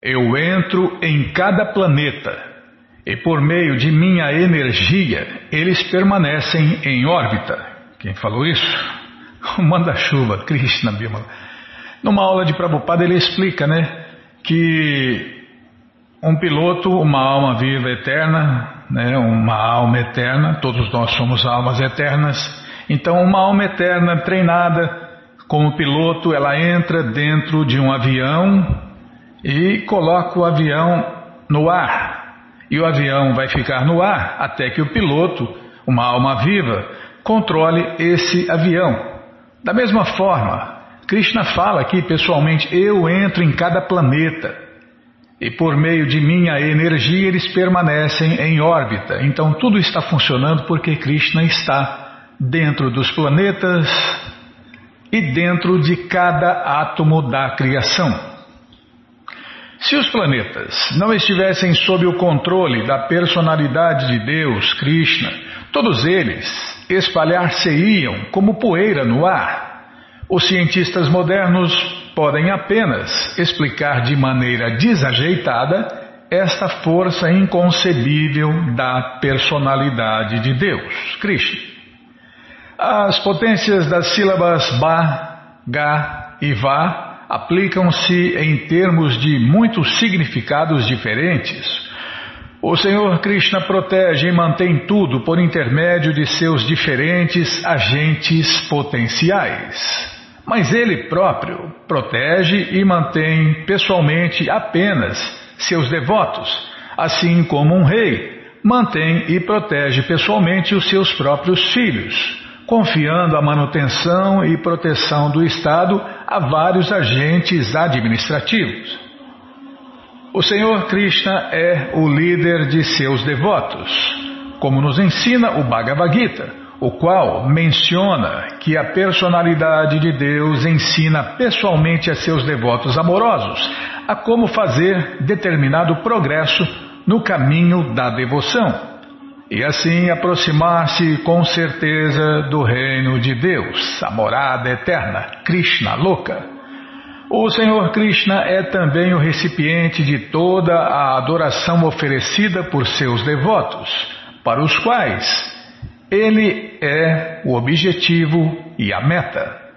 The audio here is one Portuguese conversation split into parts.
Eu entro em cada planeta e por meio de minha energia eles permanecem em órbita. Quem falou isso? O manda-chuva, Krishna Bhima. Numa aula de Prabhupada ele explica, né, que um piloto, uma alma viva eterna, né, uma alma eterna, todos nós somos almas eternas. Então, uma alma eterna treinada como piloto, ela entra dentro de um avião e coloca o avião no ar. E o avião vai ficar no ar até que o piloto, uma alma viva, controle esse avião. Da mesma forma, Krishna fala aqui pessoalmente: eu entro em cada planeta e por meio de minha energia eles permanecem em órbita. Então tudo está funcionando porque Krishna está dentro dos planetas e dentro de cada átomo da criação. Se os planetas não estivessem sob o controle da personalidade de Deus, Krishna, todos eles espalhar-se-iam como poeira no ar. Os cientistas modernos podem apenas explicar de maneira desajeitada esta força inconcebível da personalidade de Deus, Krishna. As potências das sílabas Ba, Ga e Va aplicam-se em termos de muitos significados diferentes. O Senhor Krishna protege e mantém tudo por intermédio de seus diferentes agentes potenciais mas ele próprio protege e mantém pessoalmente apenas seus devotos, assim como um rei mantém e protege pessoalmente os seus próprios filhos, confiando a manutenção e proteção do Estado a vários agentes administrativos. O Senhor Krishna é o líder de seus devotos, como nos ensina o Bhagavad Gita o qual menciona que a personalidade de Deus ensina pessoalmente a seus devotos amorosos a como fazer determinado progresso no caminho da devoção e assim aproximar-se com certeza do reino de Deus, a morada eterna, Krishna Loka. O Senhor Krishna é também o recipiente de toda a adoração oferecida por seus devotos, para os quais ele é o objetivo e a meta.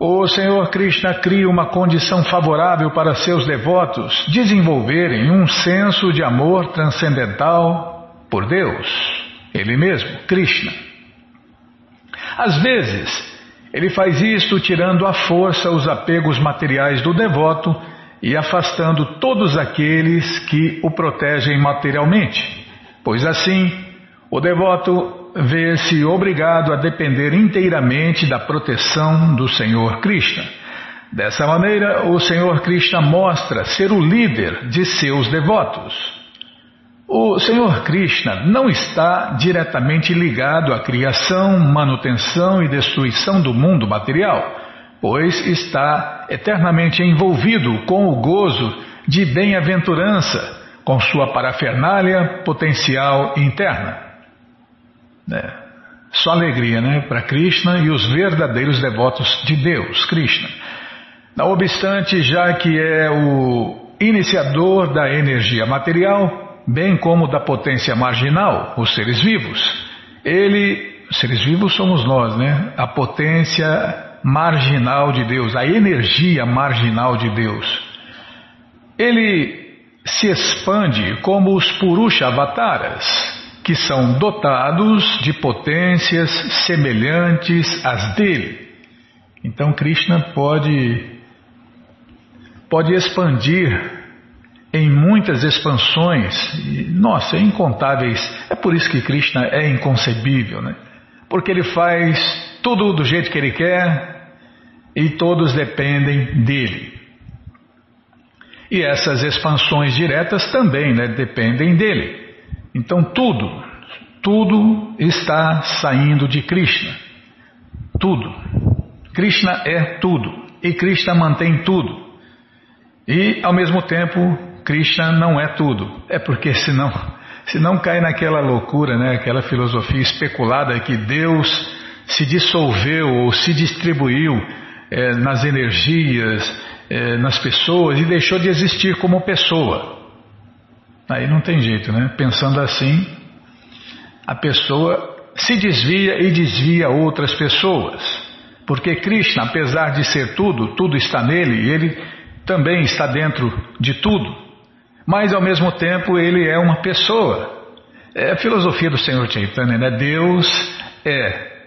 O Senhor Krishna cria uma condição favorável para seus devotos desenvolverem um senso de amor transcendental por Deus, Ele mesmo, Krishna. Às vezes, ele faz isto tirando à força os apegos materiais do devoto e afastando todos aqueles que o protegem materialmente, pois assim o devoto vê-se obrigado a depender inteiramente da proteção do Senhor Krishna. Dessa maneira, o Senhor Krishna mostra ser o líder de seus devotos. O Senhor Krishna não está diretamente ligado à criação, manutenção e destruição do mundo material, pois está eternamente envolvido com o gozo de bem-aventurança, com sua parafernália potencial interna. É, só alegria, né? Para Krishna e os verdadeiros devotos de Deus, Krishna. Não obstante, já que é o iniciador da energia material, bem como da potência marginal, os seres vivos, ele, seres vivos somos nós, né? A potência marginal de Deus, a energia marginal de Deus. Ele se expande como os Purusha Avataras, que são dotados de potências semelhantes às dele. Então Krishna pode pode expandir em muitas expansões, nossa, é incontáveis. É por isso que Krishna é inconcebível, né? Porque ele faz tudo do jeito que ele quer e todos dependem dele. E essas expansões diretas também né, dependem dele. Então tudo, tudo está saindo de Krishna. Tudo. Krishna é tudo. E Krishna mantém tudo. E, ao mesmo tempo, Krishna não é tudo. É porque senão, senão cai naquela loucura, né? aquela filosofia especulada que Deus se dissolveu ou se distribuiu é, nas energias eh, nas pessoas e deixou de existir como pessoa. Aí não tem jeito, né? Pensando assim, a pessoa se desvia e desvia outras pessoas. Porque Krishna, apesar de ser tudo, tudo está nele, ele também está dentro de tudo. Mas ao mesmo tempo ele é uma pessoa. É a filosofia do Senhor Chaitanya, né? Deus é,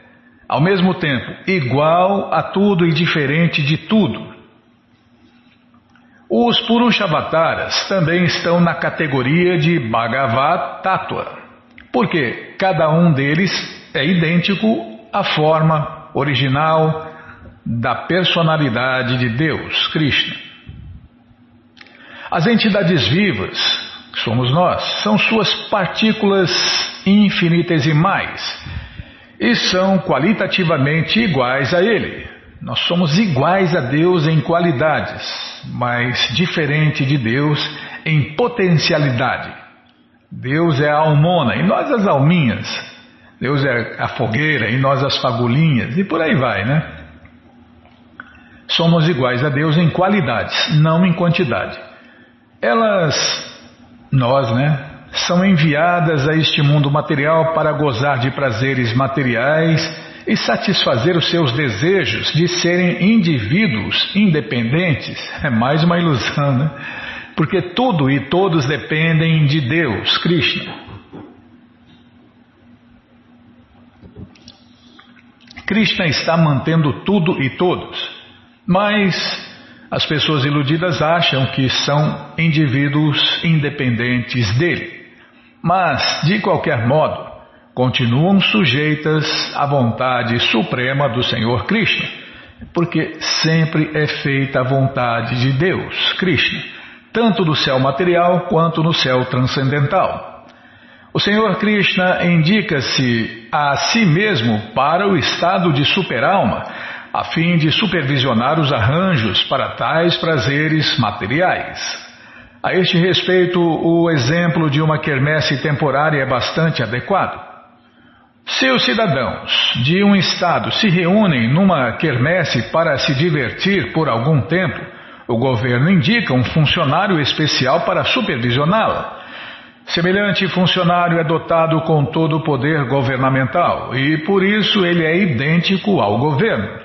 ao mesmo tempo, igual a tudo e diferente de tudo. Os Purushavataras também estão na categoria de Bhagavat Tattva, porque cada um deles é idêntico à forma original da personalidade de Deus, Krishna. As entidades vivas, que somos nós, são suas partículas infinitesimais e são qualitativamente iguais a Ele. Nós somos iguais a Deus em qualidades, mas diferente de Deus em potencialidade. Deus é a almona e nós as alminhas. Deus é a fogueira e nós as fagulhinhas e por aí vai, né? Somos iguais a Deus em qualidades, não em quantidade. Elas, nós, né, são enviadas a este mundo material para gozar de prazeres materiais e satisfazer os seus desejos de serem indivíduos independentes. É mais uma ilusão, né? Porque tudo e todos dependem de Deus, Krishna. Krishna está mantendo tudo e todos, mas as pessoas iludidas acham que são indivíduos independentes dele. Mas, de qualquer modo, continuam sujeitas à vontade suprema do Senhor Krishna, porque sempre é feita a vontade de Deus, Krishna, tanto no céu material quanto no céu transcendental. O Senhor Krishna indica-se a si mesmo para o estado de superalma, a fim de supervisionar os arranjos para tais prazeres materiais. A este respeito, o exemplo de uma quermesse temporária é bastante adequado. Se os cidadãos de um estado se reúnem numa quermesse para se divertir por algum tempo, o governo indica um funcionário especial para supervisioná-la. Semelhante funcionário é dotado com todo o poder governamental e, por isso, ele é idêntico ao governo.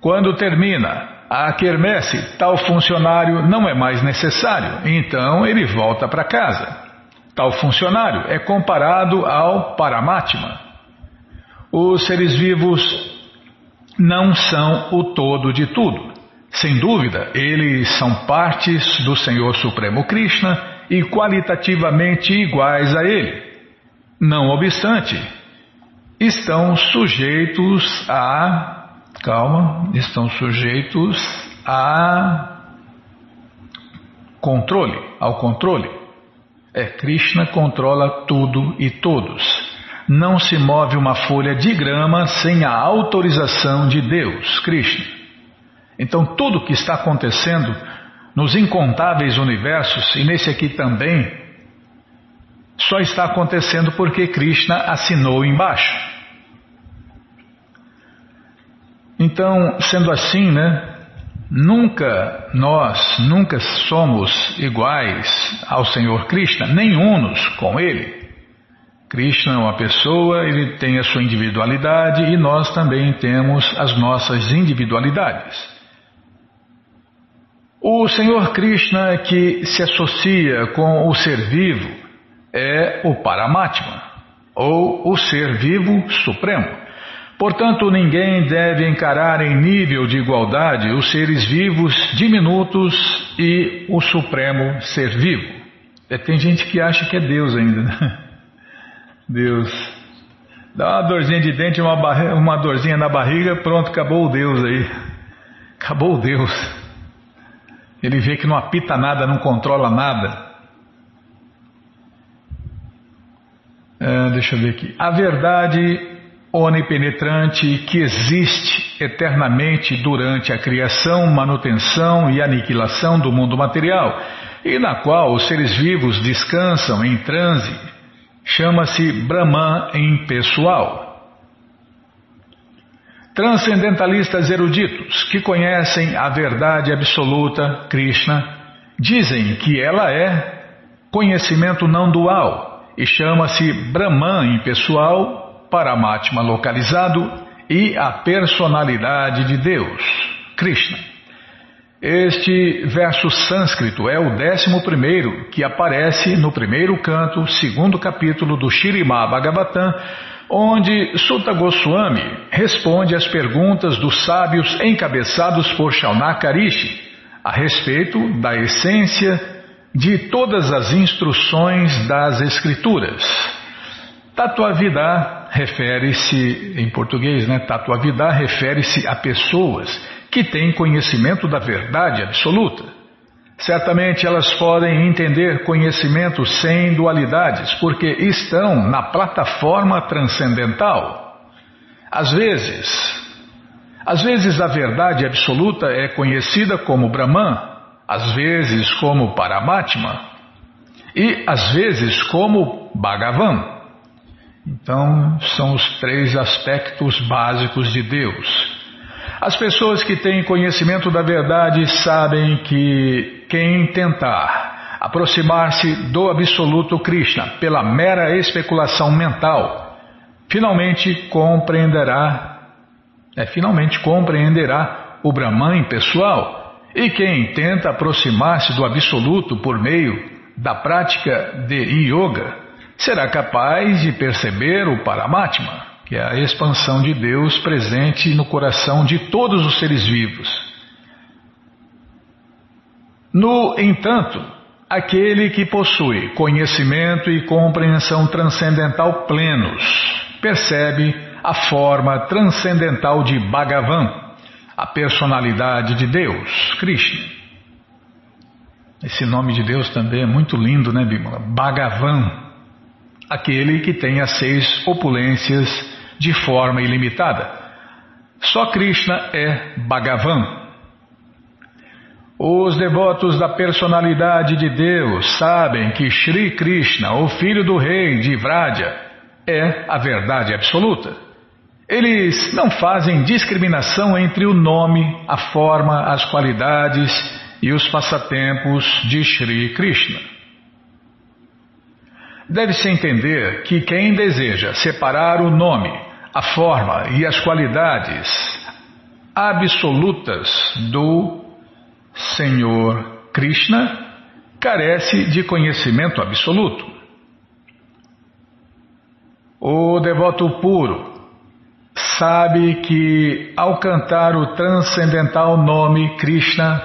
Quando termina a quermesse, tal funcionário não é mais necessário, então ele volta para casa. Tal funcionário é comparado ao Paramatma. Os seres vivos não são o todo de tudo. Sem dúvida, eles são partes do Senhor Supremo Krishna e qualitativamente iguais a Ele. Não obstante, estão sujeitos a. Calma, estão sujeitos a controle, ao controle. É, Krishna controla tudo e todos. Não se move uma folha de grama sem a autorização de Deus, Krishna. Então, tudo o que está acontecendo nos incontáveis universos, e nesse aqui também, só está acontecendo porque Krishna assinou embaixo. Então, sendo assim, né? Nunca nós, nunca somos iguais ao Senhor Krishna, nem unos com Ele. Krishna é uma pessoa, ele tem a sua individualidade e nós também temos as nossas individualidades. O Senhor Krishna que se associa com o ser vivo é o Paramatma, ou o ser vivo supremo. Portanto, ninguém deve encarar em nível de igualdade os seres vivos diminutos e o supremo ser vivo. É, tem gente que acha que é Deus ainda. Né? Deus. Dá uma dorzinha de dente, uma, uma dorzinha na barriga, pronto, acabou o Deus aí. Acabou o Deus. Ele vê que não apita nada, não controla nada. É, deixa eu ver aqui. A verdade onipenetrante que existe eternamente durante a criação, manutenção e aniquilação do mundo material e na qual os seres vivos descansam em transe Chama-se Brahman impessoal. Transcendentalistas eruditos que conhecem a verdade absoluta, Krishna, dizem que ela é conhecimento não dual e chama-se Brahman impessoal, Paramatma localizado e a personalidade de Deus, Krishna. Este verso sânscrito é o décimo primeiro que aparece no primeiro canto, segundo capítulo do Shirimá Bhagavatam, onde Sutta Goswami responde às perguntas dos sábios encabeçados por Shaunakarishi a respeito da essência de todas as instruções das Escrituras. Tatuavidá refere-se, em português, né? Tatuavidá refere-se a pessoas que têm conhecimento da verdade absoluta. Certamente elas podem entender conhecimento sem dualidades, porque estão na plataforma transcendental. Às vezes, às vezes a verdade absoluta é conhecida como Brahman, às vezes como Paramatma e às vezes como Bhagavan. Então, são os três aspectos básicos de Deus. As pessoas que têm conhecimento da verdade sabem que quem tentar aproximar-se do absoluto Krishna pela mera especulação mental, finalmente compreenderá, é, finalmente compreenderá o Brahman pessoal. E quem tenta aproximar-se do absoluto por meio da prática de yoga, será capaz de perceber o Paramatma que é a expansão de Deus presente no coração de todos os seres vivos. No entanto, aquele que possui conhecimento e compreensão transcendental plenos percebe a forma transcendental de Bhagavan, a personalidade de Deus, Krishna. Esse nome de Deus também é muito lindo, né, Bimala? Bhagavan, aquele que tem as seis opulências de forma ilimitada. Só Krishna é Bhagavan. Os devotos da personalidade de Deus sabem que Sri Krishna, o filho do rei de Vraja, é a verdade absoluta. Eles não fazem discriminação entre o nome, a forma, as qualidades e os passatempos de Sri Krishna. Deve-se entender que quem deseja separar o nome a forma e as qualidades absolutas do Senhor Krishna carece de conhecimento absoluto. O devoto puro sabe que ao cantar o transcendental nome Krishna,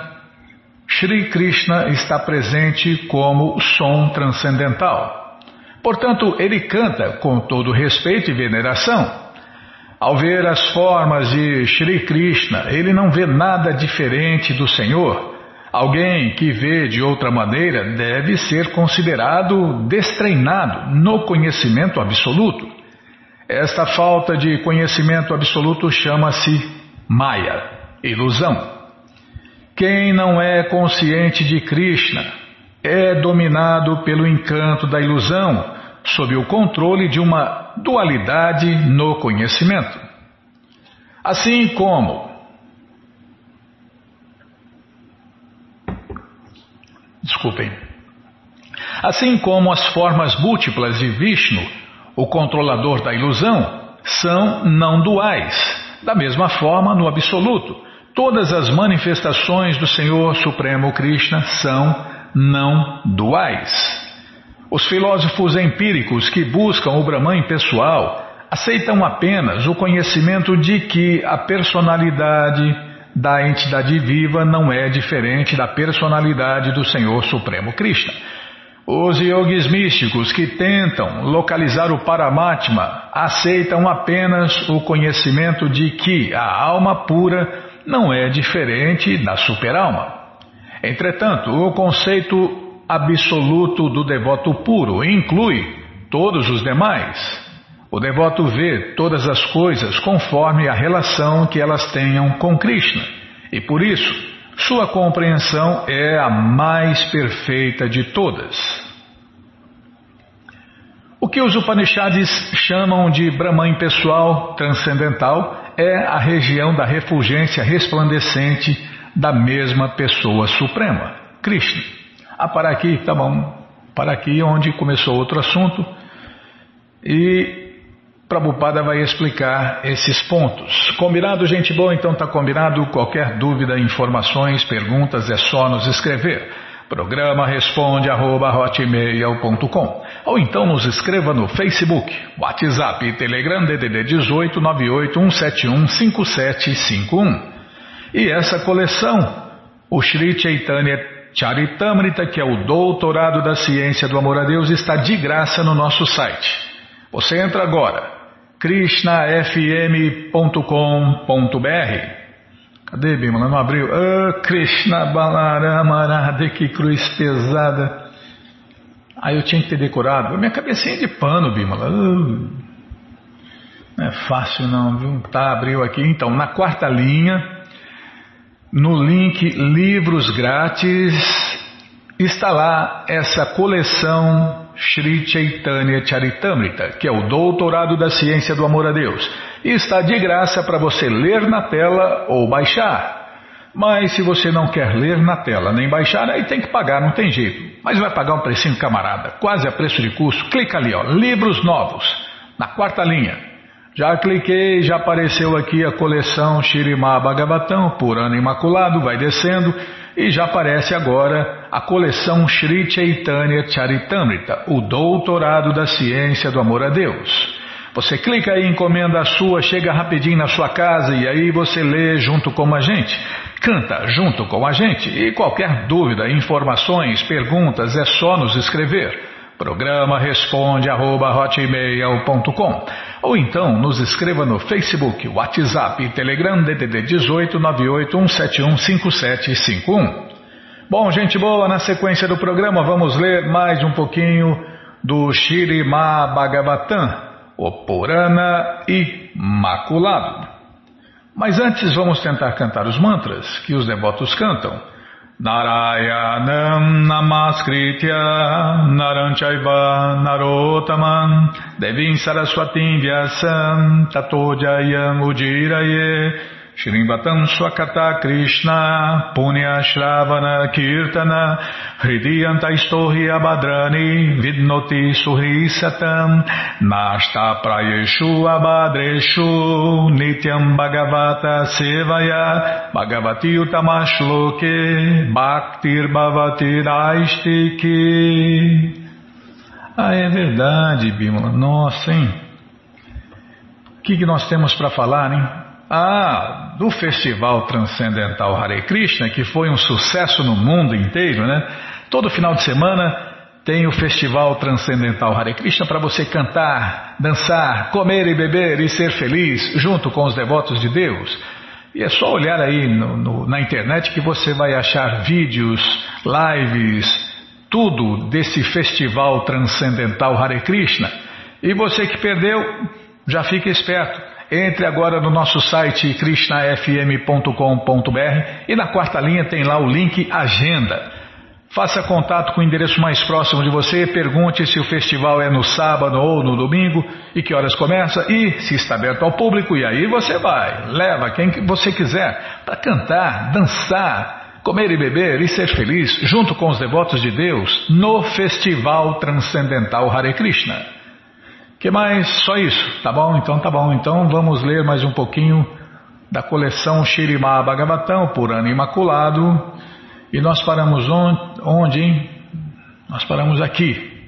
Sri Krishna está presente como som transcendental. Portanto, ele canta com todo respeito e veneração ao ver as formas de Sri Krishna, ele não vê nada diferente do Senhor. Alguém que vê de outra maneira deve ser considerado destreinado no conhecimento absoluto. Esta falta de conhecimento absoluto chama-se Maya, ilusão. Quem não é consciente de Krishna é dominado pelo encanto da ilusão, sob o controle de uma dualidade no conhecimento. Assim como Desculpem. Assim como as formas múltiplas de Vishnu, o controlador da ilusão, são não duais. Da mesma forma, no absoluto, todas as manifestações do Senhor Supremo Krishna são não duais. Os filósofos empíricos que buscam o Brahman pessoal aceitam apenas o conhecimento de que a personalidade da entidade viva não é diferente da personalidade do Senhor Supremo Krishna. Os yogis místicos que tentam localizar o Paramatma aceitam apenas o conhecimento de que a alma pura não é diferente da superalma. Entretanto, o conceito absoluto do devoto puro inclui todos os demais. O devoto vê todas as coisas conforme a relação que elas tenham com Krishna e por isso sua compreensão é a mais perfeita de todas. O que os Upanishads chamam de Brahman pessoal transcendental é a região da refulgência resplandecente da mesma pessoa suprema, Krishna. Ah, para aqui, tá bom. Para aqui onde começou outro assunto. E Prabhupada vai explicar esses pontos. Combinado, gente boa? Então tá combinado. Qualquer dúvida, informações, perguntas, é só nos escrever. Programa responde arroba, ou então nos escreva no Facebook, WhatsApp e Telegram DDD 18 171 5751. E essa coleção, o Sri Chaitanya Charitamrita, que é o doutorado da ciência do amor a Deus, está de graça no nosso site. Você entra agora, krishnafm.com.br Cadê, Bimala? Não abriu? Oh, Krishna Balarama que cruz pesada. Aí eu tinha que ter decorado. Minha cabecinha de pano, Bimala. Uh, não é fácil não, viu? Tá, abriu aqui. Então, na quarta linha, no link Livros Grátis, está lá essa coleção Sri Chaitanya Charitamrita, que é o doutorado da ciência do amor a Deus, e está de graça para você ler na tela ou baixar. Mas se você não quer ler na tela nem baixar, aí tem que pagar, não tem jeito. Mas vai pagar um precinho camarada, quase a preço de custo. Clica ali, ó, livros novos, na quarta linha. Já cliquei, já apareceu aqui a coleção Shirimá Bhagavatam, por ano imaculado, vai descendo e já aparece agora a coleção Sri Chaitanya Charitamrita, o doutorado da ciência do amor a Deus. Você clica aí, encomenda a sua, chega rapidinho na sua casa e aí você lê junto com a gente. Canta junto com a gente e qualquer dúvida, informações, perguntas é só nos escrever. Programa responde arroba, ou então nos escreva no Facebook, WhatsApp Telegram DDD 18 5751. Bom, gente boa, na sequência do programa vamos ler mais um pouquinho do Shirima Bhagavatam, o Purana Imaculado. Mas antes vamos tentar cantar os mantras que os devotos cantam. Narayanam Namaskritya Naranchaiva Narotaman Devim Saraswatim Vyasam Tato Jayam Ujiraye Shrimvatam Swakata Krishna Punya Shravana Kirtana Hridiyanta Istohi Abadrani Vidnoti Suhi Satam Nasta Prayeshu Abadreshu Nityam Bhagavata Sevaya Bhagavati Utamashloke Bhaktir Bhavati Raistiki Ah, é verdade, Bimala. Nossa, hein? O que, que nós temos para falar, hein? Ah, do Festival Transcendental Hare Krishna, que foi um sucesso no mundo inteiro, né? Todo final de semana tem o Festival Transcendental Hare Krishna para você cantar, dançar, comer e beber e ser feliz junto com os devotos de Deus. E é só olhar aí no, no, na internet que você vai achar vídeos, lives, tudo desse Festival Transcendental Hare Krishna. E você que perdeu, já fica esperto. Entre agora no nosso site krishnafm.com.br e na quarta linha tem lá o link Agenda. Faça contato com o endereço mais próximo de você, pergunte se o festival é no sábado ou no domingo e que horas começa e se está aberto ao público. E aí você vai, leva quem você quiser para cantar, dançar, comer e beber e ser feliz junto com os devotos de Deus no Festival Transcendental Hare Krishna que mais? Só isso, tá bom? Então tá bom. Então vamos ler mais um pouquinho da coleção Shirimá Bhagavatam, por ano imaculado. E nós paramos onde, hein? Nós paramos aqui.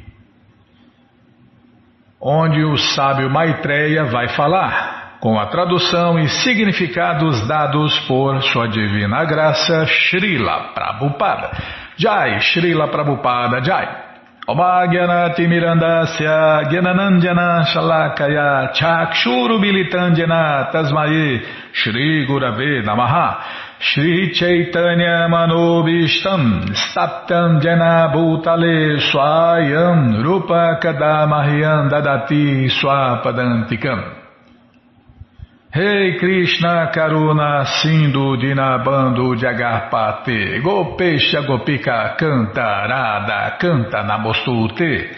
Onde o sábio Maitreya vai falar, com a tradução e significados dados por sua divina graça, Srila Prabhupada. Jai, Srila Prabhupada, Jai. Omagyanatimirandasya Gyananandjana Shalakaya Chakshuru Bilitandjana Tasmaye Shri Gurave Namaha. Shri Chaitanya Manobishtam Staptam Jana Bhutale Swayam Rupa Kadamahyam Dadati Swapadantikam Hey Krishna Karuna Sindhu Dinabando Jagarpate Gopesha Gopika Canta Radha Canta Namostute.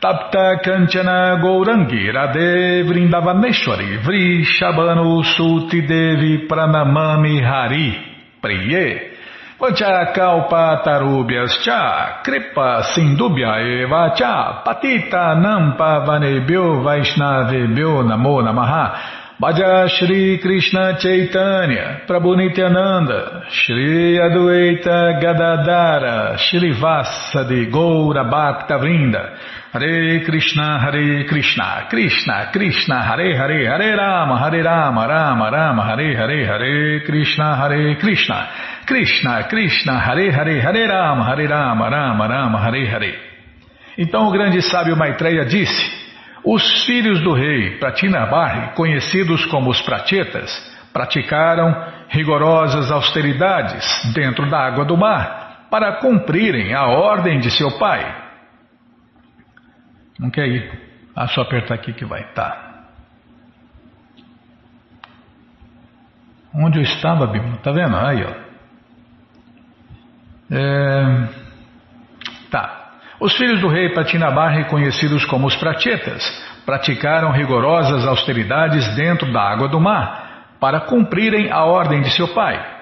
Tapta Kanchana Gourangi Radhe Vrindavaneshwari Vrishabhanu Suti Devi Pranamami Hari Priye. Vancha Kalpa Tarubhyas Cha Kripa Sindubhya Eva Cha Patita Nampa Vanebhyo Vaishnavebhyo Namo Namaha Bhaja Shri Krishna Chaitanya, Prabhu Nityananda, Shri Adueita Gadadara, Shri Vassa de Goura Bhakta Vrinda, Hare Krishna, Hare Krishna, Krishna, Krishna, Hare Hare, Hare Rama, Hare Rama, Rama Rama, Hare Hare, Hare Krishna, Hare Krishna, Krishna, Krishna, Hare Hare, Hare Rama, Hare Rama, Rama Rama, Hare Hare. Então o grande sábio Maitreya disse, os filhos do rei Pratinabarri, conhecidos como os Prachetas, praticaram rigorosas austeridades dentro da água do mar para cumprirem a ordem de seu pai. Não quer ir? Ah, só apertar aqui que vai. Tá. Onde eu estava, Bíblia? Tá vendo? Aí, ó. É... Tá. Os filhos do rei Patinabarri, conhecidos como os Prachetas, praticaram rigorosas austeridades dentro da água do mar para cumprirem a ordem de seu pai.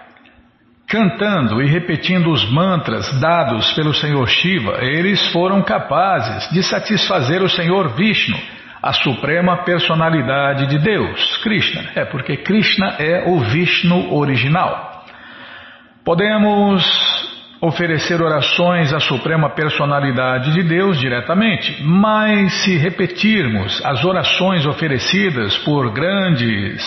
Cantando e repetindo os mantras dados pelo Senhor Shiva, eles foram capazes de satisfazer o Senhor Vishnu, a suprema personalidade de Deus, Krishna. É porque Krishna é o Vishnu original. Podemos oferecer orações à Suprema Personalidade de Deus diretamente, mas se repetirmos as orações oferecidas por grandes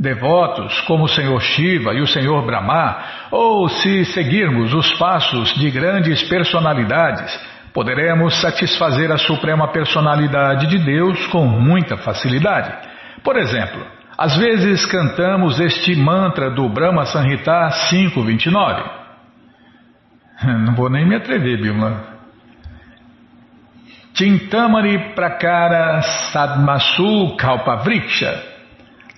devotos como o Senhor Shiva e o Senhor Brahma, ou se seguirmos os passos de grandes personalidades, poderemos satisfazer a Suprema Personalidade de Deus com muita facilidade. Por exemplo, às vezes cantamos este mantra do Brahma Sanhita 529. Não vou nem me atrever, Bilma. Chintamani Prakara Sadmasu Kalpavriksha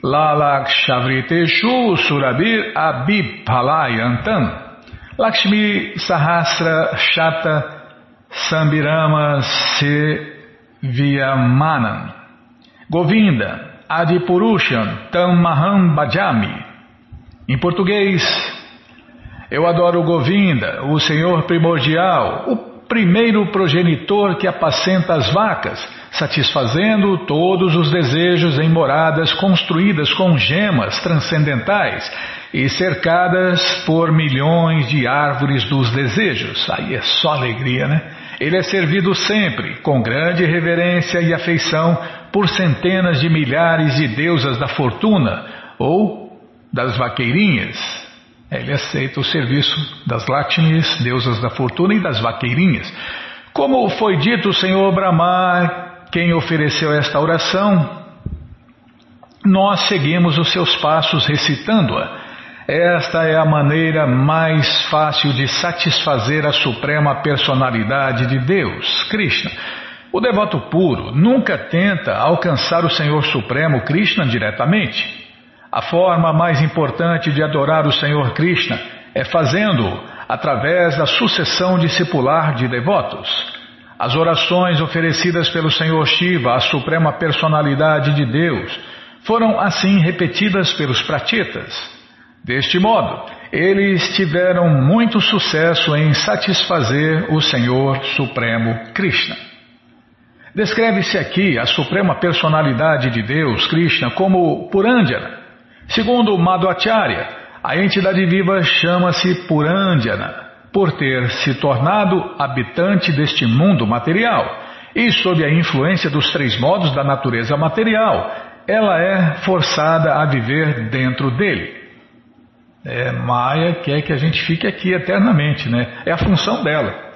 Lalakshavriteshu Surabir Abhipalayantam Lakshmi Sahasra Shata Sambirama Sevyamanan Govinda Adipurushan Tam Maham Bhajami. Em português, eu adoro Govinda, o Senhor primordial, o primeiro progenitor que apacenta as vacas, satisfazendo todos os desejos em moradas construídas com gemas transcendentais e cercadas por milhões de árvores dos desejos. Aí é só alegria, né? Ele é servido sempre, com grande reverência e afeição, por centenas de milhares de deusas da fortuna ou das vaqueirinhas. Ele aceita o serviço das Lakshmis, deusas da fortuna, e das vaqueirinhas. Como foi dito, o Senhor Brahma, quem ofereceu esta oração, nós seguimos os seus passos recitando-a. Esta é a maneira mais fácil de satisfazer a suprema personalidade de Deus, Krishna. O devoto puro nunca tenta alcançar o Senhor Supremo Krishna diretamente. A forma mais importante de adorar o Senhor Krishna é fazendo-o através da sucessão discipular de devotos. As orações oferecidas pelo Senhor Shiva, a suprema personalidade de Deus, foram assim repetidas pelos pratitas. Deste modo, eles tiveram muito sucesso em satisfazer o Senhor Supremo Krishna. Descreve-se aqui a suprema personalidade de Deus, Krishna, como Purandjana, Segundo Madhvacharya, a entidade viva chama-se Purandjana, por ter se tornado habitante deste mundo material e sob a influência dos três modos da natureza material, ela é forçada a viver dentro dele. É, Maia quer que a gente fique aqui eternamente, né? É a função dela.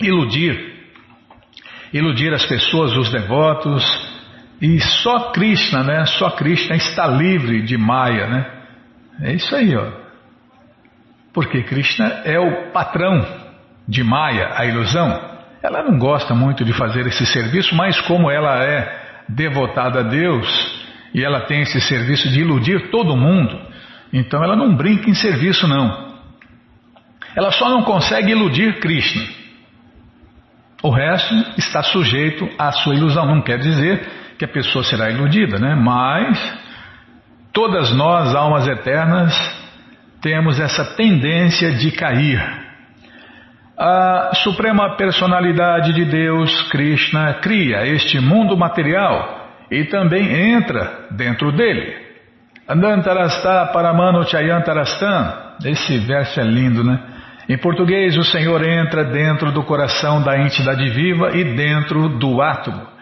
Iludir. Iludir as pessoas, os devotos, e só Krishna, né? Só Krishna está livre de Maya, né? É isso aí, ó. Porque Krishna é o patrão de Maya, a ilusão. Ela não gosta muito de fazer esse serviço, mas como ela é devotada a Deus e ela tem esse serviço de iludir todo mundo, então ela não brinca em serviço, não. Ela só não consegue iludir Krishna. O resto está sujeito à sua ilusão. Não quer dizer que a pessoa será iludida, né? Mas todas nós, almas eternas, temos essa tendência de cair. A Suprema Personalidade de Deus, Krishna, cria este mundo material e também entra dentro dele. Andantarastha Paramano Chayantarastam. Esse verso é lindo, né? Em português, o Senhor entra dentro do coração da entidade viva e dentro do átomo.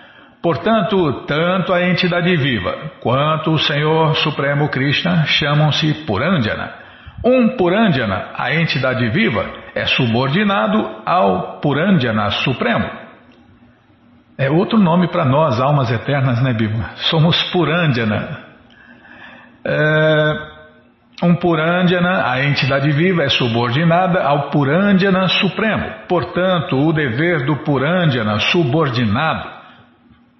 Portanto, tanto a entidade viva quanto o Senhor Supremo Krishna chamam-se Purandjana. Um Purandjana, a entidade viva, é subordinado ao Purandjana Supremo. É outro nome para nós, almas eternas, né, Bíblia? Somos Purandjana. É... Um Purandjana, a entidade viva, é subordinada ao Purandjana Supremo. Portanto, o dever do Purandjana subordinado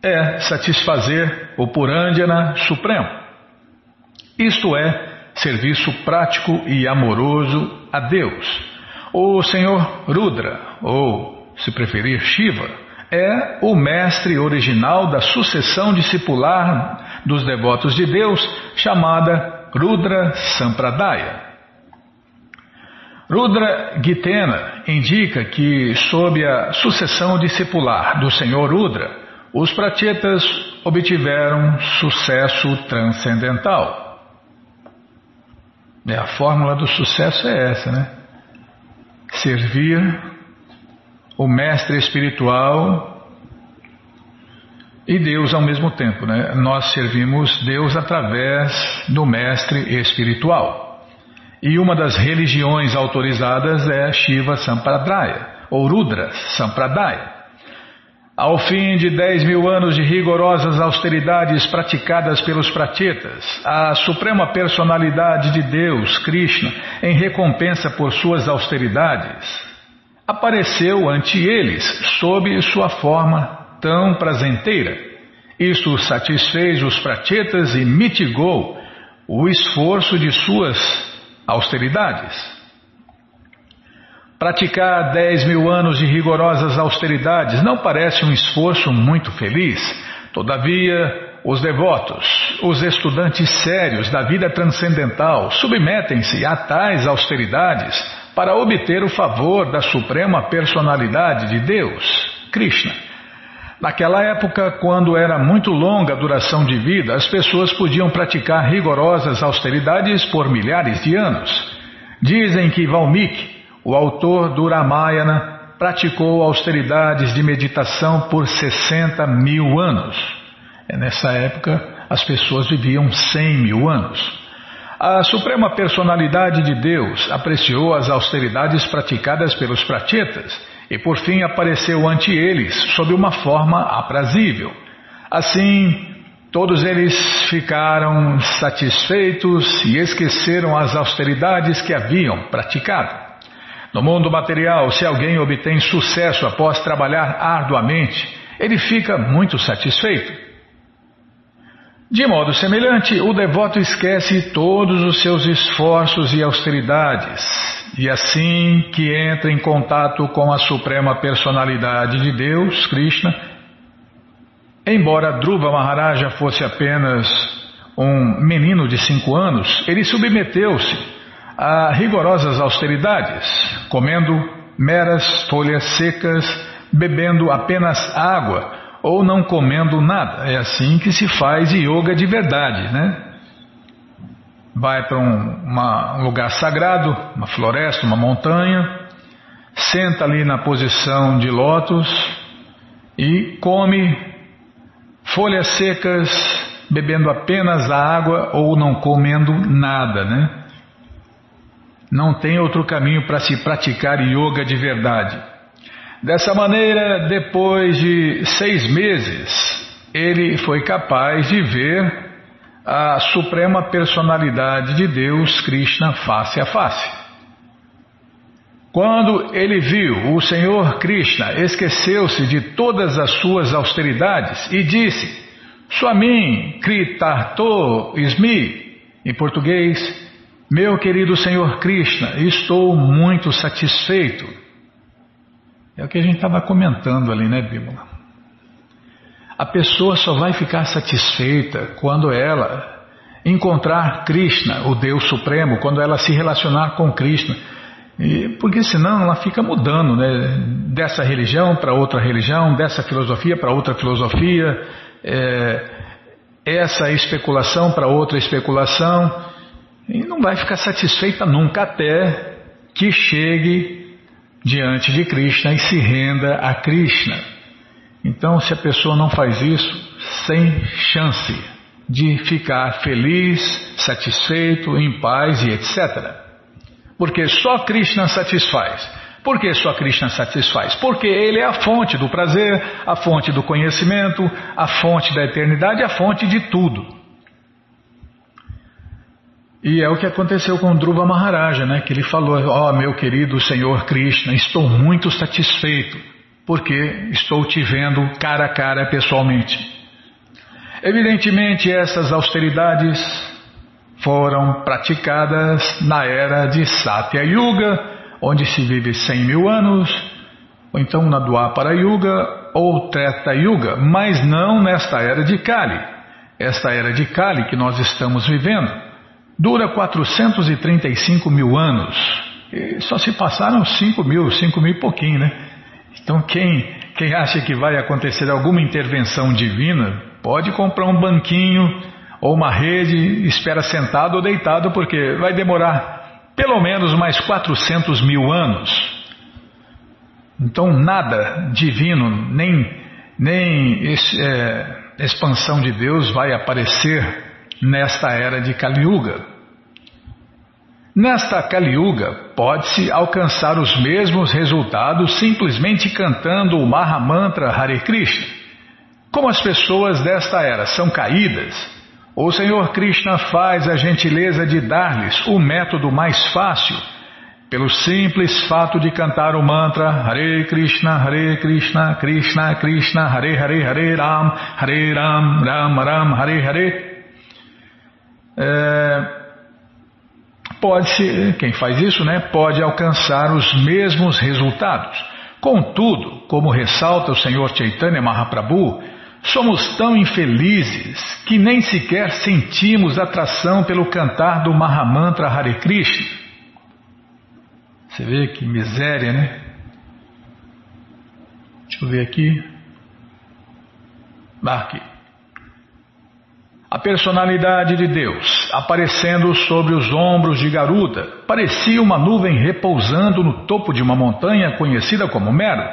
é satisfazer o Purandjana Supremo. Isto é, serviço prático e amoroso a Deus. O Senhor Rudra, ou, se preferir, Shiva, é o mestre original da sucessão discipular dos devotos de Deus, chamada Rudra Sampradaya. Rudra Gitena indica que, sob a sucessão discipular do Senhor Rudra, os prachetas obtiveram sucesso transcendental. E a fórmula do sucesso é essa, né? Servir o mestre espiritual e Deus ao mesmo tempo. Né? Nós servimos Deus através do mestre espiritual. E uma das religiões autorizadas é Shiva Sampradaya, ou Rudra Sampradaya. Ao fim de 10 mil anos de rigorosas austeridades praticadas pelos prachetas, a suprema personalidade de Deus, Krishna, em recompensa por suas austeridades, apareceu ante eles sob sua forma tão prazenteira. Isto satisfez os prachetas e mitigou o esforço de suas austeridades. Praticar dez mil anos de rigorosas austeridades não parece um esforço muito feliz. Todavia, os devotos, os estudantes sérios da vida transcendental, submetem-se a tais austeridades para obter o favor da Suprema Personalidade de Deus, Krishna. Naquela época, quando era muito longa a duração de vida, as pessoas podiam praticar rigorosas austeridades por milhares de anos. Dizem que Valmiki, o autor do Ramayana, praticou austeridades de meditação por 60 mil anos. É, nessa época, as pessoas viviam 100 mil anos. A Suprema Personalidade de Deus apreciou as austeridades praticadas pelos prachetas e por fim apareceu ante eles sob uma forma aprazível. Assim, todos eles ficaram satisfeitos e esqueceram as austeridades que haviam praticado. No mundo material, se alguém obtém sucesso após trabalhar arduamente, ele fica muito satisfeito. De modo semelhante, o devoto esquece todos os seus esforços e austeridades e assim que entra em contato com a Suprema Personalidade de Deus, Krishna, embora Dhruva Maharaja fosse apenas um menino de cinco anos, ele submeteu-se a rigorosas austeridades, comendo meras folhas secas, bebendo apenas água ou não comendo nada. É assim que se faz yoga de verdade, né? vai para um, um lugar sagrado, uma floresta, uma montanha, senta ali na posição de lótus e come folhas secas, bebendo apenas a água ou não comendo nada, né? Não tem outro caminho para se praticar yoga de verdade. Dessa maneira, depois de seis meses, ele foi capaz de ver a suprema personalidade de Deus, Krishna, face a face. Quando ele viu o Senhor Krishna, esqueceu-se de todas as suas austeridades e disse: Swami Kritarto Ismi, em português, Meu querido Senhor Krishna, estou muito satisfeito. É o que a gente estava comentando ali, né, Bímola? A pessoa só vai ficar satisfeita quando ela encontrar Krishna, o Deus Supremo, quando ela se relacionar com Krishna. E, porque senão ela fica mudando, né? Dessa religião para outra religião, dessa filosofia para outra filosofia, é, essa especulação para outra especulação, e não vai ficar satisfeita nunca até que chegue diante de Krishna e se renda a Krishna. Então, se a pessoa não faz isso, sem chance de ficar feliz, satisfeito, em paz e etc. Porque só Krishna satisfaz. Por que só Krishna satisfaz? Porque ele é a fonte do prazer, a fonte do conhecimento, a fonte da eternidade, a fonte de tudo. E é o que aconteceu com Dhruva Maharaja, né? que ele falou: Ó oh, meu querido Senhor Krishna, estou muito satisfeito, porque estou te vendo cara a cara pessoalmente. Evidentemente, essas austeridades foram praticadas na era de Satya Yuga, onde se vive 100 mil anos, ou então na Dwapara Yuga ou Treta Yuga, mas não nesta era de Kali. Esta era de Kali que nós estamos vivendo dura 435 mil anos. E só se passaram 5 mil, 5 mil e pouquinho, né? Então quem, quem acha que vai acontecer alguma intervenção divina, pode comprar um banquinho ou uma rede, espera sentado ou deitado, porque vai demorar pelo menos mais 400 mil anos. Então, nada divino, nem, nem é, expansão de Deus vai aparecer nesta era de Kali Yuga. Nesta Kali Yuga, pode-se alcançar os mesmos resultados simplesmente cantando o Mahamantra Hare Krishna. Como as pessoas desta era são caídas, o Senhor Krishna faz a gentileza de dar-lhes o método mais fácil, pelo simples fato de cantar o mantra Hare Krishna, Hare Krishna, Krishna Krishna, Hare Hare, Hare Ram, Hare Ram, Ram Ram, Hare Hare. É, pode quem faz isso, né, pode alcançar os mesmos resultados. Contudo, como ressalta o Senhor Chaitanya Mahaprabhu, Somos tão infelizes que nem sequer sentimos atração pelo cantar do Mahamantra Hare Krishna. Você vê que miséria, né? Deixa eu ver aqui. Marque. A personalidade de Deus, aparecendo sobre os ombros de Garuda, parecia uma nuvem repousando no topo de uma montanha conhecida como Mero.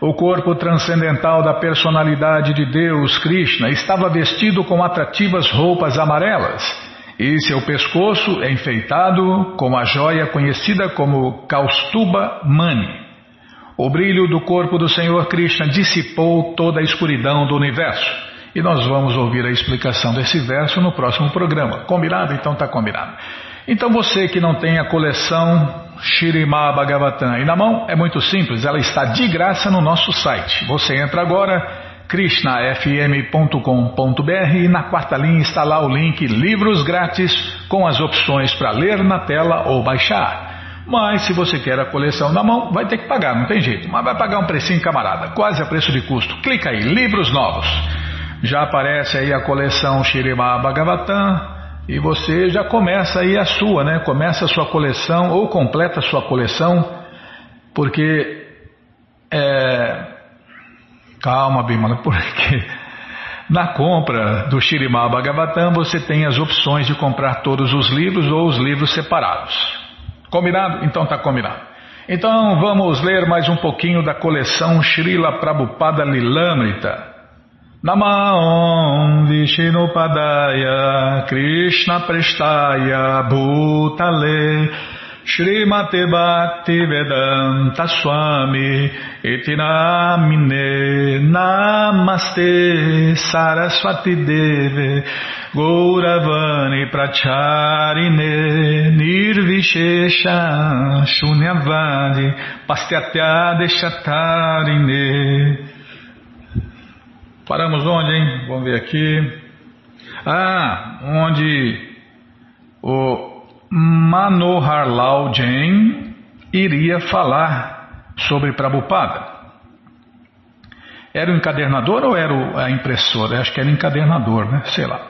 O corpo transcendental da personalidade de Deus, Krishna, estava vestido com atrativas roupas amarelas e seu pescoço é enfeitado com a joia conhecida como Kaustuba Mani. O brilho do corpo do Senhor Krishna dissipou toda a escuridão do universo. E nós vamos ouvir a explicação desse verso no próximo programa. Combinado? Então está combinado. Então você que não tem a coleção Shirima Bhagavatam na mão é muito simples, ela está de graça no nosso site. Você entra agora krishnafm.com.br e na quarta linha está lá o link Livros Grátis com as opções para ler na tela ou baixar. Mas se você quer a coleção na mão, vai ter que pagar, não tem jeito. Mas vai pagar um precinho camarada, quase a preço de custo. Clica aí, Livros Novos. Já aparece aí a coleção Shirima Bhagavatam e você já começa aí a sua, né? Começa a sua coleção ou completa a sua coleção, porque é, calma, Bimala, porque na compra do Shirimá Bhagavatam você tem as opções de comprar todos os livros ou os livros separados. Combinado? Então tá combinado. Então vamos ler mais um pouquinho da coleção Srila Prabhupada Lilamrita. Namaon Vishnupadaya Krishna Prestaya Bhutale Srimate Bhakti Vedanta Swami Itinamine Namaste Saraswati Deve Gauravani Pracharine Nirvishesha Shunyavadi Pastyatya Deshatarine Paramos onde, hein? Vamos ver aqui. Ah, onde o Manoharlal Jain iria falar sobre Prabhupada. Era o encadernador ou era a impressora? Acho que era o encadernador, né? Sei lá.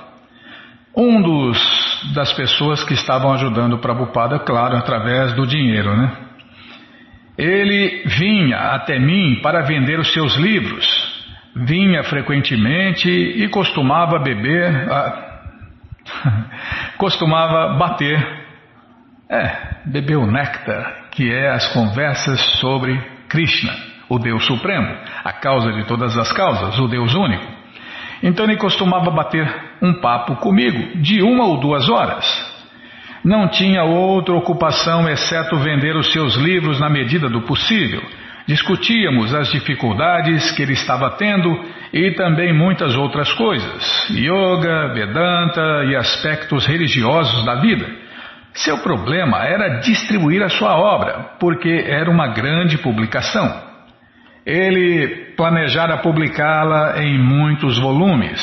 Um dos das pessoas que estavam ajudando o Prabhupada, claro, através do dinheiro, né? Ele vinha até mim para vender os seus livros. Vinha frequentemente e costumava beber, costumava bater, é, beber o néctar, que é as conversas sobre Krishna, o Deus Supremo, a causa de todas as causas, o Deus único. Então ele costumava bater um papo comigo de uma ou duas horas. Não tinha outra ocupação exceto vender os seus livros na medida do possível. Discutíamos as dificuldades que ele estava tendo e também muitas outras coisas, yoga, Vedanta e aspectos religiosos da vida. Seu problema era distribuir a sua obra, porque era uma grande publicação. Ele planejara publicá-la em muitos volumes.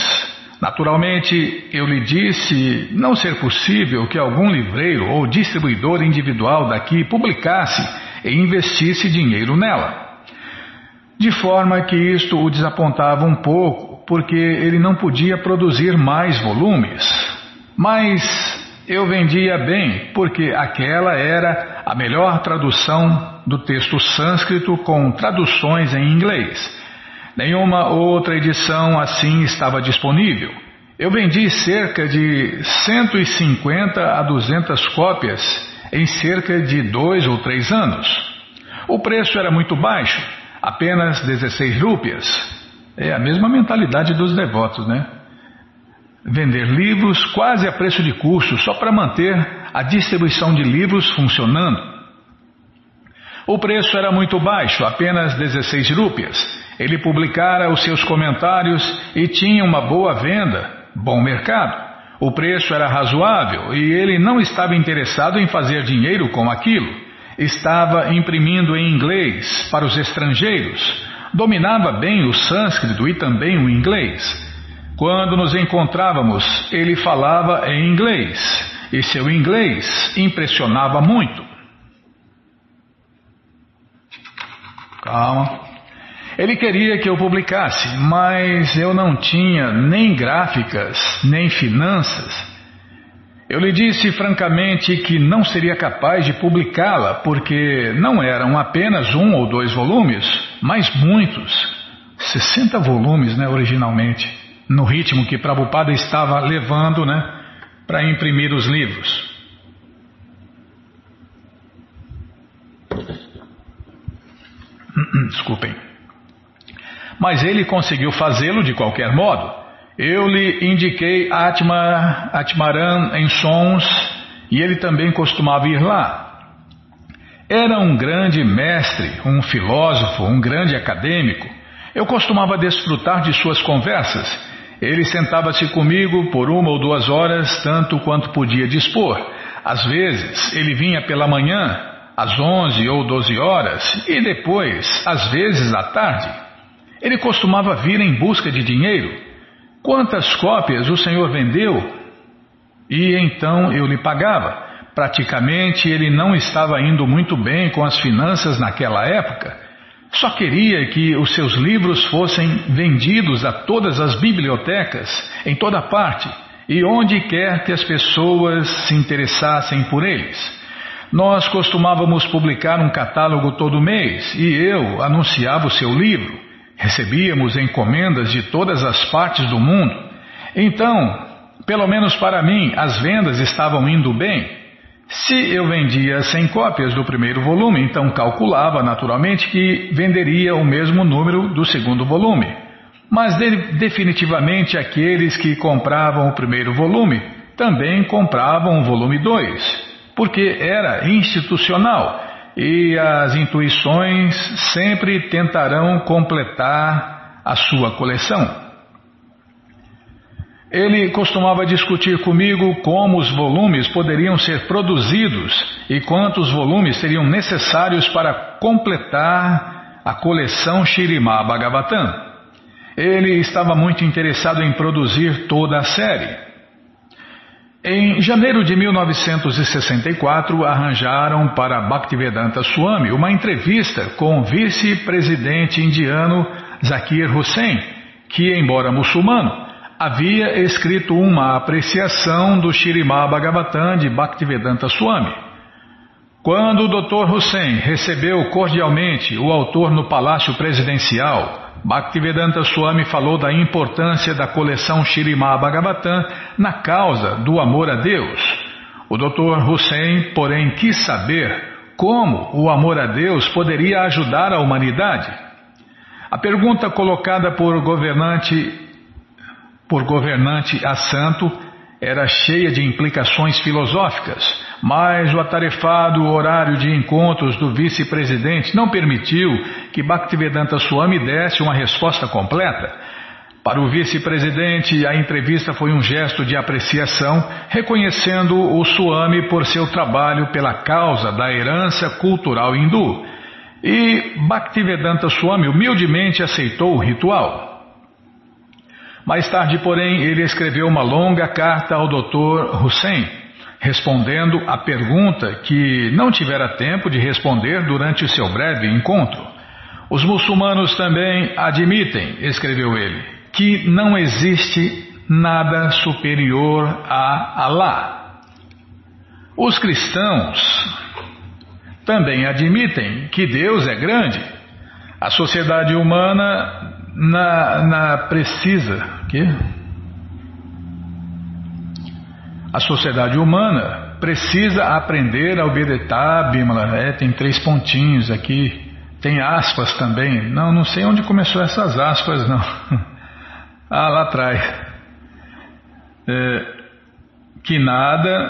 Naturalmente, eu lhe disse não ser possível que algum livreiro ou distribuidor individual daqui publicasse e investisse dinheiro nela. De forma que isto o desapontava um pouco, porque ele não podia produzir mais volumes. Mas eu vendia bem, porque aquela era a melhor tradução do texto sânscrito com traduções em inglês. Nenhuma outra edição assim estava disponível. Eu vendi cerca de 150 a 200 cópias em cerca de dois ou três anos. O preço era muito baixo, apenas 16 rúpias. É a mesma mentalidade dos devotos, né? Vender livros quase a preço de custo, só para manter a distribuição de livros funcionando. O preço era muito baixo, apenas 16 rúpias. Ele publicara os seus comentários e tinha uma boa venda, bom mercado. O preço era razoável e ele não estava interessado em fazer dinheiro com aquilo. Estava imprimindo em inglês para os estrangeiros. Dominava bem o sânscrito e também o inglês. Quando nos encontrávamos, ele falava em inglês e seu inglês impressionava muito. Calma. Ele queria que eu publicasse, mas eu não tinha nem gráficas, nem finanças. Eu lhe disse francamente que não seria capaz de publicá-la, porque não eram apenas um ou dois volumes, mas muitos. 60 volumes, né, originalmente, no ritmo que Prabhupada estava levando, né, para imprimir os livros. Desculpem mas ele conseguiu fazê-lo de qualquer modo. Eu lhe indiquei Atma, Atmaran em sons e ele também costumava ir lá. Era um grande mestre, um filósofo, um grande acadêmico. Eu costumava desfrutar de suas conversas. Ele sentava-se comigo por uma ou duas horas, tanto quanto podia dispor. Às vezes, ele vinha pela manhã, às onze ou doze horas, e depois, às vezes, à tarde. Ele costumava vir em busca de dinheiro. Quantas cópias o senhor vendeu? E então eu lhe pagava. Praticamente ele não estava indo muito bem com as finanças naquela época. Só queria que os seus livros fossem vendidos a todas as bibliotecas, em toda parte, e onde quer que as pessoas se interessassem por eles. Nós costumávamos publicar um catálogo todo mês e eu anunciava o seu livro. Recebíamos encomendas de todas as partes do mundo. Então, pelo menos para mim, as vendas estavam indo bem. Se eu vendia 100 cópias do primeiro volume, então calculava naturalmente que venderia o mesmo número do segundo volume. Mas de, definitivamente aqueles que compravam o primeiro volume também compravam o volume 2, porque era institucional e as intuições sempre tentarão completar a sua coleção. Ele costumava discutir comigo como os volumes poderiam ser produzidos e quantos volumes seriam necessários para completar a coleção Shirimá Bhagavatam. Ele estava muito interessado em produzir toda a série. Em janeiro de 1964, arranjaram para Bhaktivedanta Swami uma entrevista com o vice-presidente indiano Zakir Hussain, que, embora muçulmano, havia escrito uma apreciação do Shirimá Bhagavatam de Bhaktivedanta Swami. Quando o Dr. Hussein recebeu cordialmente o autor no Palácio Presidencial, Bhaktivedanta Swami falou da importância da coleção Shirimá Bhagavatam na causa do amor a Deus. O Dr. Hussein, porém, quis saber como o amor a Deus poderia ajudar a humanidade. A pergunta colocada por governante por governante a santo era cheia de implicações filosóficas, mas o atarefado horário de encontros do vice-presidente não permitiu que Bhaktivedanta Swami desse uma resposta completa. Para o vice-presidente, a entrevista foi um gesto de apreciação, reconhecendo o Swami por seu trabalho pela causa da herança cultural hindu. E Bhaktivedanta Swami humildemente aceitou o ritual. Mais tarde, porém, ele escreveu uma longa carta ao Dr. Hussein, respondendo à pergunta que não tivera tempo de responder durante o seu breve encontro. Os muçulmanos também admitem, escreveu ele, que não existe nada superior a Alá. Os cristãos também admitem que Deus é grande. A sociedade humana na, na precisa que a sociedade humana precisa aprender a obedecer. Ah, Bimala, é, tem três pontinhos aqui, tem aspas também. Não, não sei onde começou essas aspas, não. ah, lá atrás. É, que nada,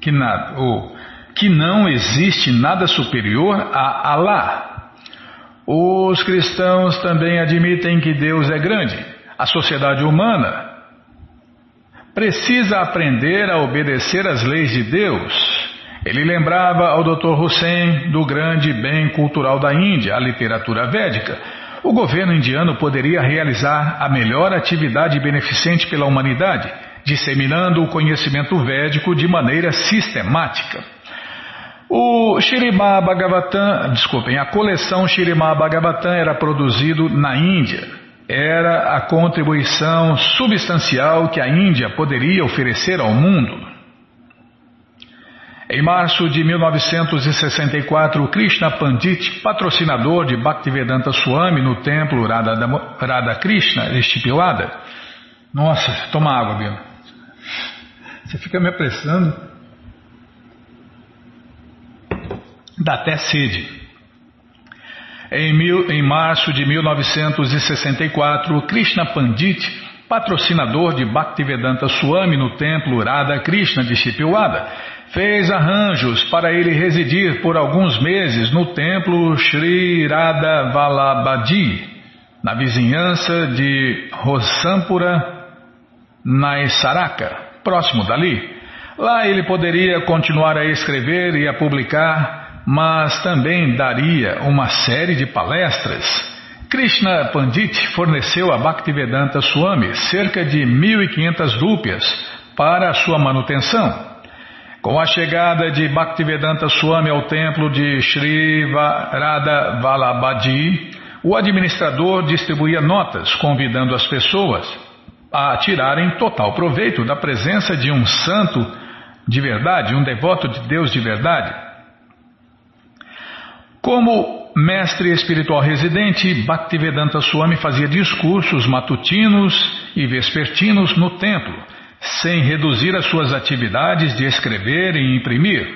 que nada, ou que não existe nada superior a Alá. Os cristãos também admitem que Deus é grande a sociedade humana precisa aprender a obedecer às leis de Deus. Ele lembrava ao Dr. Hussein do grande bem cultural da Índia, a literatura védica. O governo indiano poderia realizar a melhor atividade beneficente pela humanidade, disseminando o conhecimento védico de maneira sistemática. O Shirimá Bhagavatam, desculpem, a coleção Shirimá Bhagavatam era produzido na Índia era a contribuição substancial que a Índia poderia oferecer ao mundo. Em março de 1964, Krishna Pandit, patrocinador de Bhaktivedanta Swami no templo Radha, Radha Krishna, estipulada. Nossa, toma água, Bino. Você fica me apressando. Dá até sede. Em, mil, em março de 1964, Krishna Pandit, patrocinador de Bhaktivedanta Swami no templo Radha Krishna de Chipilwada, fez arranjos para ele residir por alguns meses no templo Sri Radha Vallabhadi, na vizinhança de Rosampura Naisaraka, próximo dali. Lá ele poderia continuar a escrever e a publicar mas também daria uma série de palestras. Krishna Pandit forneceu a Bhaktivedanta Swami cerca de 1.500 rúpias para a sua manutenção. Com a chegada de Bhaktivedanta Swami ao templo de Sri Radha Vallabhadi, o administrador distribuía notas convidando as pessoas a tirarem total proveito da presença de um santo de verdade, um devoto de Deus de verdade. Como mestre espiritual residente, Bhaktivedanta Swami fazia discursos matutinos e vespertinos no templo, sem reduzir as suas atividades de escrever e imprimir.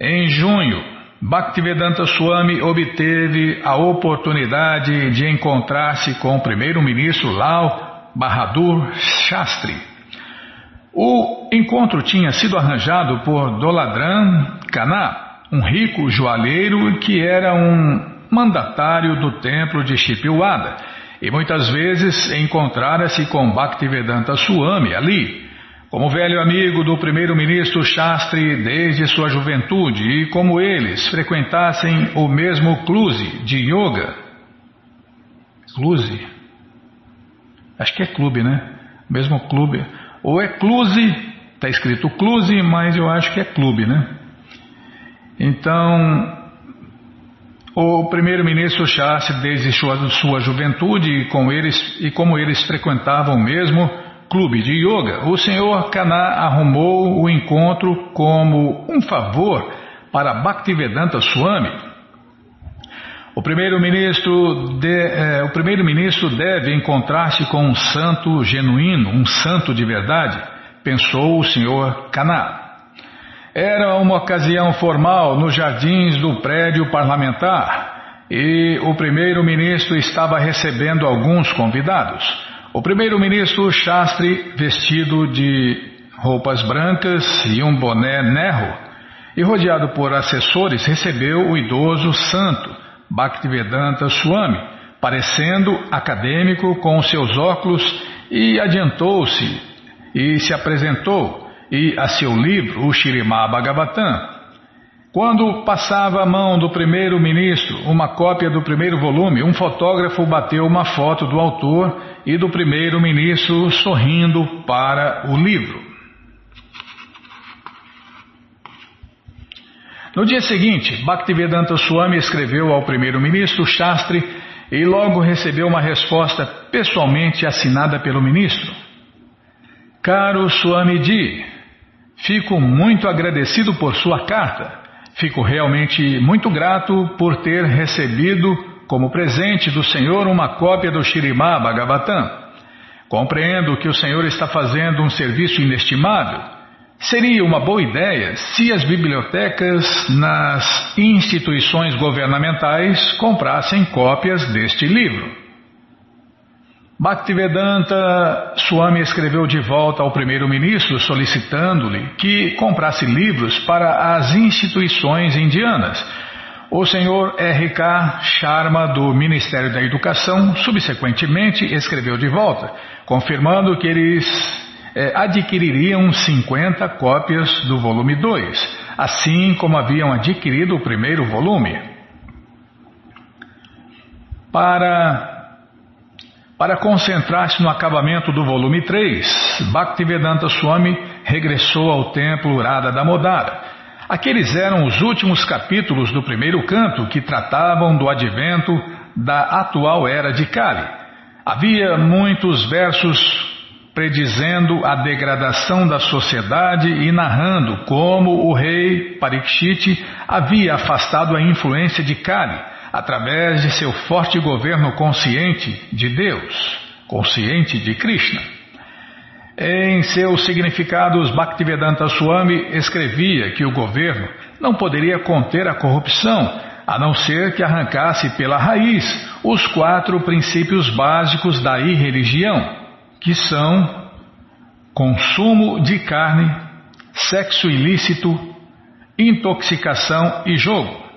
Em junho, Bhaktivedanta Swami obteve a oportunidade de encontrar-se com o primeiro-ministro Lal Bahadur Shastri. O encontro tinha sido arranjado por Doladran Khanna, um rico joalheiro que era um mandatário do templo de Chipilwada e muitas vezes encontrara-se com Bhaktivedanta Swami ali, como velho amigo do primeiro-ministro Shastri desde sua juventude e como eles frequentassem o mesmo clube de yoga. Clube? Acho que é clube, né? Mesmo clube. Ou é clube Está escrito Cluse, mas eu acho que é clube, né? Então, o primeiro-ministro Shastri, desde sua, sua juventude, e, com eles, e como eles frequentavam mesmo clube de yoga, o senhor Kana arrumou o encontro como um favor para Bhaktivedanta Swami. O primeiro-ministro de, eh, o primeiro-ministro deve encontrar-se com um santo genuíno, um santo de verdade, pensou o senhor Kana. Era uma ocasião formal nos jardins do prédio parlamentar e o primeiro-ministro estava recebendo alguns convidados. O primeiro-ministro Shastri, vestido de roupas brancas e um boné nerro, e rodeado por assessores, recebeu o idoso santo Bhaktivedanta Swami, parecendo acadêmico com seus óculos, e adiantou-se e se apresentou, e a seu livro, o Shirimá Bhagavatam. Quando passava a mão do primeiro-ministro uma cópia do primeiro volume, um fotógrafo bateu uma foto do autor e do primeiro-ministro sorrindo para o livro. No dia seguinte, Bhaktivedanta Swami escreveu ao primeiro-ministro Shastri e logo recebeu uma resposta pessoalmente assinada pelo ministro. Caro Swamiji, fico muito agradecido por sua carta. Fico realmente muito grato por ter recebido como presente do Senhor uma cópia do Shirimá Bhagavatam. Compreendo que o Senhor está fazendo um serviço inestimável Seria uma boa ideia se as bibliotecas nas instituições governamentais comprassem cópias deste livro. Bhaktivedanta Swami escreveu de volta ao primeiro-ministro solicitando-lhe que comprasse livros para as instituições indianas. O senhor R.K. Sharma, do Ministério da Educação, subsequentemente escreveu de volta, confirmando que eles é, adquiririam 50 cópias do volume 2, assim como haviam adquirido o primeiro volume. Para, para concentrar-se no acabamento do volume 3, Bhaktivedanta Swami regressou ao templo Radha Damodara. Aqueles eram os últimos capítulos do primeiro canto que tratavam do advento da atual era de Kali. Havia muitos versos predizendo a degradação da sociedade e narrando como o rei Parikshit havia afastado a influência de Kali através de seu forte governo consciente de Deus, consciente de Krishna. Em seus significados, Bhaktivedanta Swami escrevia que o governo não poderia conter a corrupção, a não ser que arrancasse pela raiz os quatro princípios básicos da irreligião que são consumo de carne, sexo ilícito, intoxicação e jogo.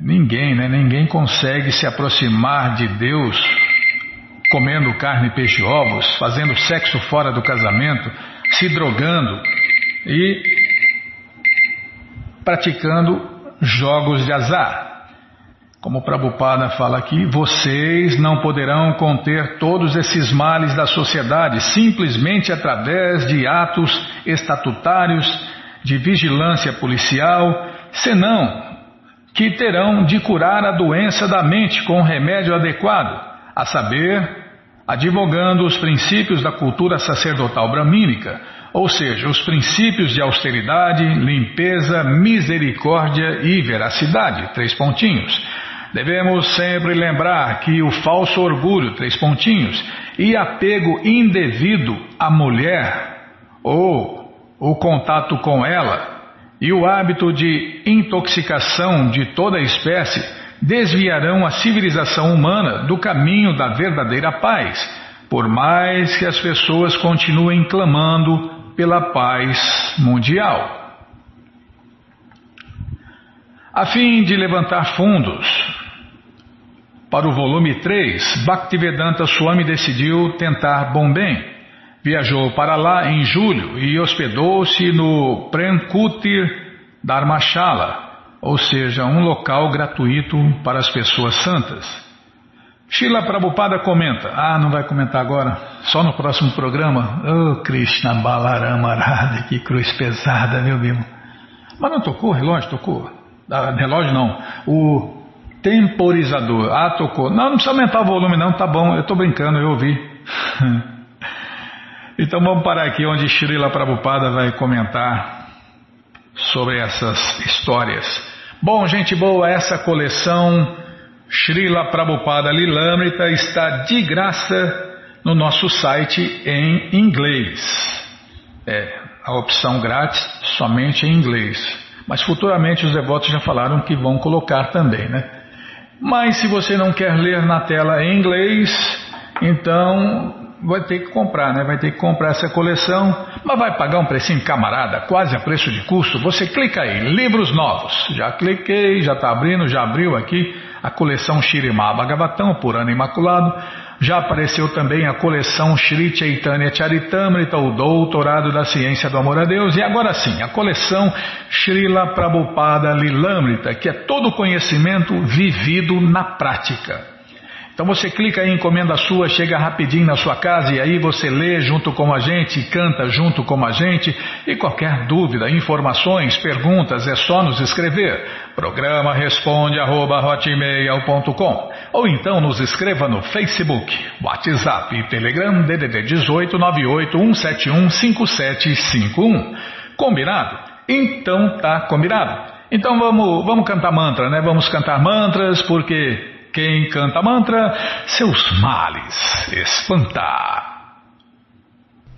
Ninguém, né? Ninguém consegue se aproximar de Deus comendo carne, peixe e ovos, fazendo sexo fora do casamento, se drogando e praticando jogos de azar. Como Prabhupada fala aqui, vocês não poderão conter todos esses males da sociedade simplesmente através de atos estatutários de vigilância policial, senão que terão de curar a doença da mente com um remédio adequado, a saber, advogando os princípios da cultura sacerdotal bramínica, ou seja, os princípios de austeridade, limpeza, misericórdia e veracidade. Três pontinhos. Devemos sempre lembrar que o falso orgulho, três pontinhos, e apego indevido à mulher, ou o contato com ela, e o hábito de intoxicação de toda espécie desviarão a civilização humana do caminho da verdadeira paz, por mais que as pessoas continuem clamando pela paz mundial. A fim de levantar fundos para o volume 3, Bhaktivedanta Swami decidiu tentar Bombay. Viajou para lá em julho e hospedou-se no Prenkutir Dharmashala, ou seja, um local gratuito para as pessoas santas. Shila Prabhupada comenta. Ah, não vai comentar agora? Só no próximo programa? Oh, Krishna Balarama Radha, que cruz pesada, meu Bimo. Mas não tocou o relógio? Tocou? Ah, relógio não. O temporizador. Ah, tocou. Não, não precisa aumentar o volume não, tá bom. Eu estou brincando, eu ouvi. então vamos parar aqui onde Srila Prabhupada vai comentar sobre essas histórias. Bom, gente boa, essa coleção Srila Prabhupada Lilamrita está de graça no nosso site em inglês. É, a opção grátis somente em inglês. Mas futuramente os devotos já falaram que vão colocar também, né? Mas se você não quer ler na tela em inglês, então vai ter que comprar, né? Vai ter que comprar essa coleção, mas vai pagar um precinho camarada, quase a preço de custo. Você clica aí, livros novos. Já cliquei, já está abrindo, já abriu aqui a coleção Shirimá Bhagavatam, por ano imaculado. Já apareceu também a coleção Shri Chaitanya Charitamrita, o Doutorado da Ciência do Amor a Deus. E agora sim, a coleção Srila Prabhupada Lilamrita, que é todo conhecimento vivido na prática. Então você clica em encomenda sua, chega rapidinho na sua casa e aí você lê junto com a gente, canta junto com a gente. E qualquer dúvida, informações, perguntas, é só nos escrever. Programa responde arroba, ou então nos escreva no Facebook, WhatsApp e Telegram DDD 18 98 171 5751. Combinado? Então tá combinado. Então vamos, vamos cantar mantra, né? Vamos cantar mantras porque quem canta mantra, seus males espanta.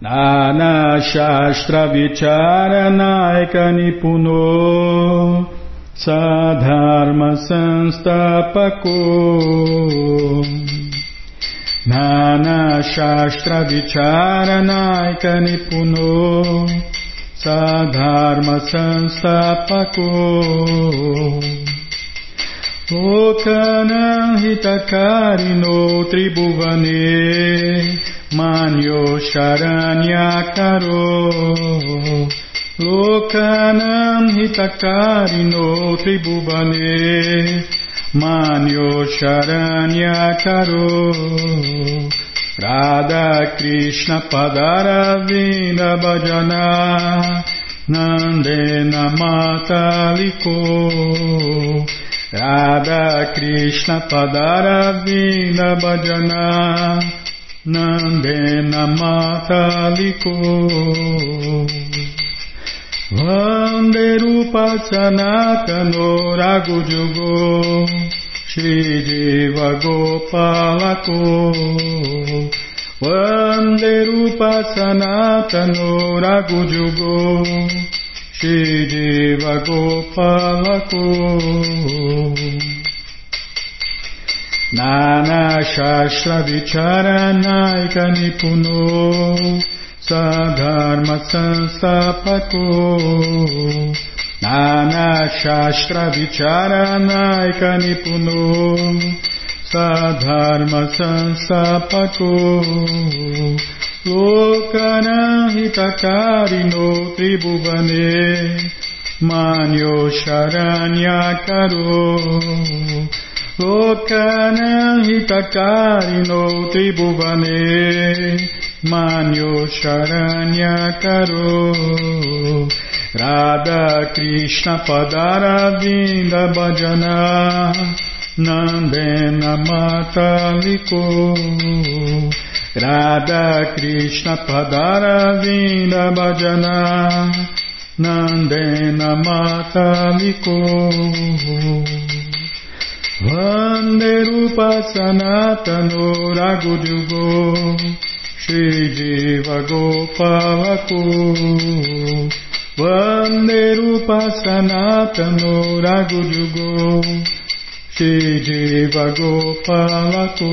Nana Shastra Vicharanaika Nipuno Sadharma Sanstapako Nana Shastra Vicharanaika Nipuno Sadharma Sanstapako Lokanam hitakarino tribhuvane manyo sharanyakaro. Lokanam hitakarino tribhuvane manyo sharanyakaro. Radha Krishna Padaravinda Bhajana Nandena Mataliko Radha Krishna Padaravina Bhajana Nandena Mataliko. Vande Rupa Sanatano Ragujugo Shri Jiva Gopalako. Vande Rupa Sanatano Ragujugo Shri Gopalako Nana Shastra Vicharanaika Nipuno Sadharma Sanstapako Nana Shastra Vicharanaika Nipuno Sadharma Sanstapako Lokanahitakarino tribhuvane Manyo Sharanyakaro Lokanahitakarino tribhuvane Manyo Sharanyakaro Radha Krishna Padaravinda Bhajana Nandena Mataliko Radha Krishna Padara Vinda Bhajana Nandena Mataliko Vande Rupa Sanatano Ragujugo Shri Jiva Gopalako Vande Rupa Sanatano Ragujugo Shri Jiva Gopalako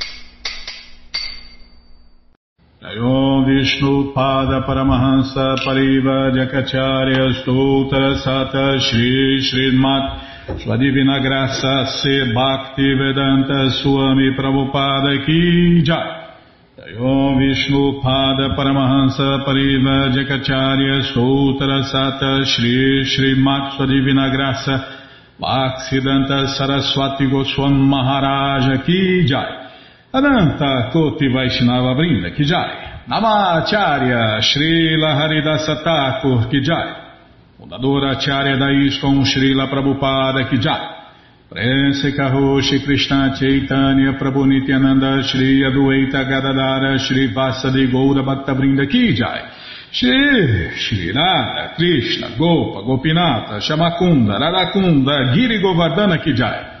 Om Vishnu Pada Paramahansa Pariva Jakacharya Stoutra Sata Shri Srimat. Sua Divina Graça Se Bhakti Vedanta Swami Prabhupada Ki Jai. Om Vishnu Pada Paramahansa Pariva Jakacharya Stoutra Sata Shri Srimat. Sua Divina Graça Bhaksidanta Saraswati Goswam Maharaja Ki Jai Ananta Koti Vaishnava Brinda Kijai, Namacharya Srila Haridasa Thakur Kijai, Fundadora Acharya da Srila Prabhupada Kijai, Prense Karoshi Krishna Chaitanya Prabhu Nityananda Shri Adueita Gadadara Shri Vasadi Goura Bhakta Brinda Kijai, Shri Shri Radha Krishna Gopa Gopinata Shamakunda Radakunda Giri Govardhana Kijai,